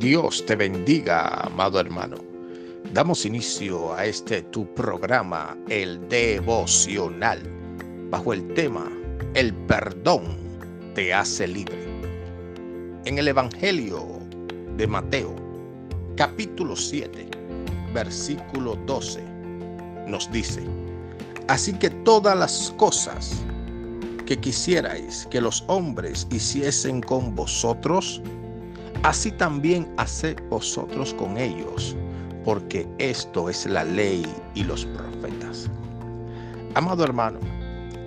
Dios te bendiga, amado hermano. Damos inicio a este tu programa, el devocional, bajo el tema El perdón te hace libre. En el Evangelio de Mateo, capítulo 7, versículo 12, nos dice, Así que todas las cosas que quisierais que los hombres hiciesen con vosotros, así también haced vosotros con ellos, porque esto es la ley y los profetas. Amado hermano,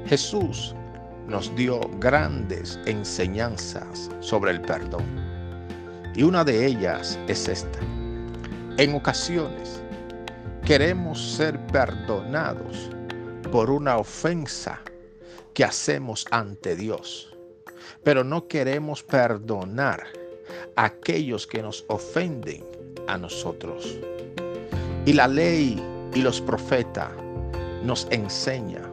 Jesús nos dio grandes enseñanzas sobre el perdón. Y una de ellas es esta. En ocasiones queremos ser perdonados por una ofensa que hacemos ante Dios, pero no queremos perdonar aquellos que nos ofenden a nosotros. Y la ley y los profetas nos enseñan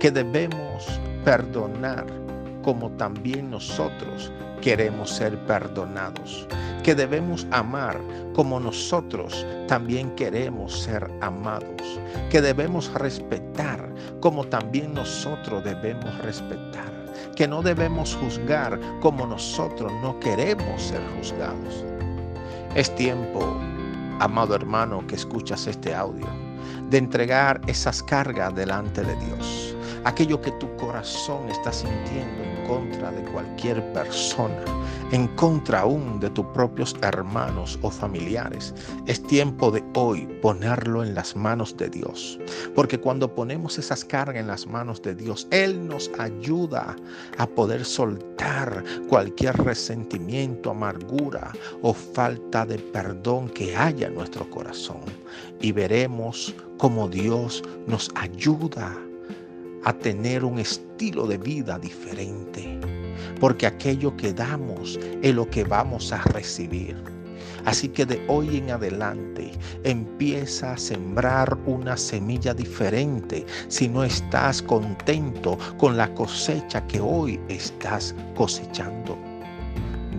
que debemos perdonar como también nosotros queremos ser perdonados, que debemos amar como nosotros también queremos ser amados, que debemos respetar como también nosotros debemos respetar que no debemos juzgar como nosotros no queremos ser juzgados. Es tiempo, amado hermano que escuchas este audio, de entregar esas cargas delante de Dios. Aquello que tu corazón está sintiendo en contra de cualquier persona, en contra aún de tus propios hermanos o familiares. Es tiempo de hoy ponerlo en las manos de Dios. Porque cuando ponemos esas cargas en las manos de Dios, Él nos ayuda a poder soltar cualquier resentimiento, amargura o falta de perdón que haya en nuestro corazón. Y veremos cómo Dios nos ayuda a tener un estilo de vida diferente, porque aquello que damos es lo que vamos a recibir. Así que de hoy en adelante empieza a sembrar una semilla diferente si no estás contento con la cosecha que hoy estás cosechando.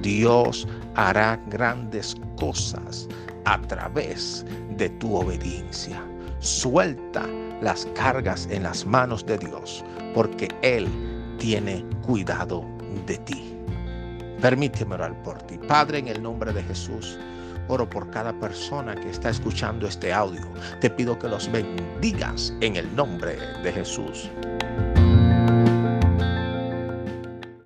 Dios hará grandes cosas a través de tu obediencia. Suelta las cargas en las manos de Dios, porque Él tiene cuidado de ti. Permíteme orar por ti. Padre, en el nombre de Jesús, oro por cada persona que está escuchando este audio. Te pido que los bendigas en el nombre de Jesús.